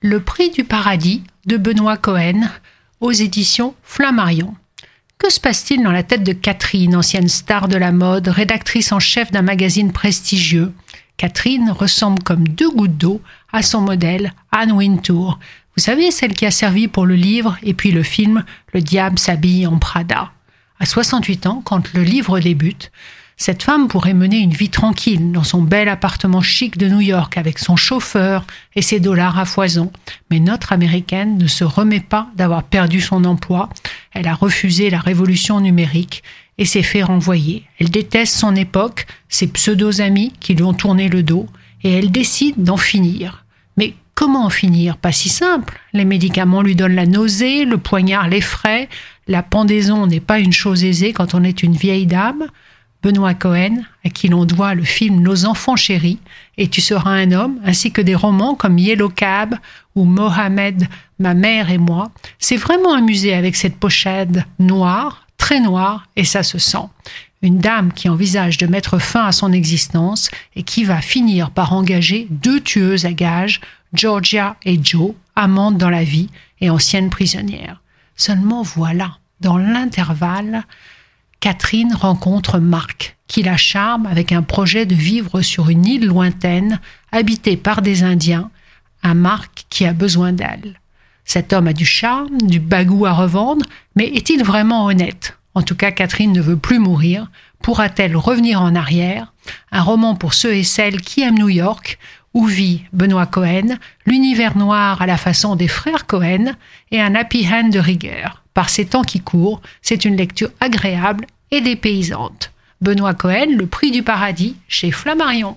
Le prix du paradis de Benoît Cohen aux éditions Flammarion. Que se passe-t-il dans la tête de Catherine, ancienne star de la mode, rédactrice en chef d'un magazine prestigieux? Catherine ressemble comme deux gouttes d'eau à son modèle Anne Wintour. Vous savez, celle qui a servi pour le livre et puis le film Le diable s'habille en Prada. À 68 ans, quand le livre débute, cette femme pourrait mener une vie tranquille dans son bel appartement chic de New York avec son chauffeur et ses dollars à foison. Mais notre américaine ne se remet pas d'avoir perdu son emploi. Elle a refusé la révolution numérique et s'est fait renvoyer. Elle déteste son époque, ses pseudo-amis qui lui ont tourné le dos, et elle décide d'en finir. Mais comment en finir? Pas si simple. Les médicaments lui donnent la nausée, le poignard l'effraie, la pendaison n'est pas une chose aisée quand on est une vieille dame. Benoît Cohen, à qui l'on doit le film Nos enfants chéris et Tu seras un homme, ainsi que des romans comme Yellow Cab ou Mohamed, ma mère et moi, s'est vraiment amusé avec cette pochette noire, très noire, et ça se sent. Une dame qui envisage de mettre fin à son existence et qui va finir par engager deux tueuses à gages, Georgia et Joe, amantes dans la vie et anciennes prisonnières. Seulement voilà, dans l'intervalle, Catherine rencontre Marc, qui la charme avec un projet de vivre sur une île lointaine, habitée par des Indiens, un Marc qui a besoin d'elle. Cet homme a du charme, du bagou à revendre, mais est-il vraiment honnête? En tout cas, Catherine ne veut plus mourir. Pourra-t-elle revenir en arrière? Un roman pour ceux et celles qui aiment New York, où vit Benoît Cohen, l'univers noir à la façon des frères Cohen et un happy hand de rigueur. Par ces temps qui courent, c'est une lecture agréable et dépaysante. Benoît Cohen, Le prix du paradis chez Flammarion.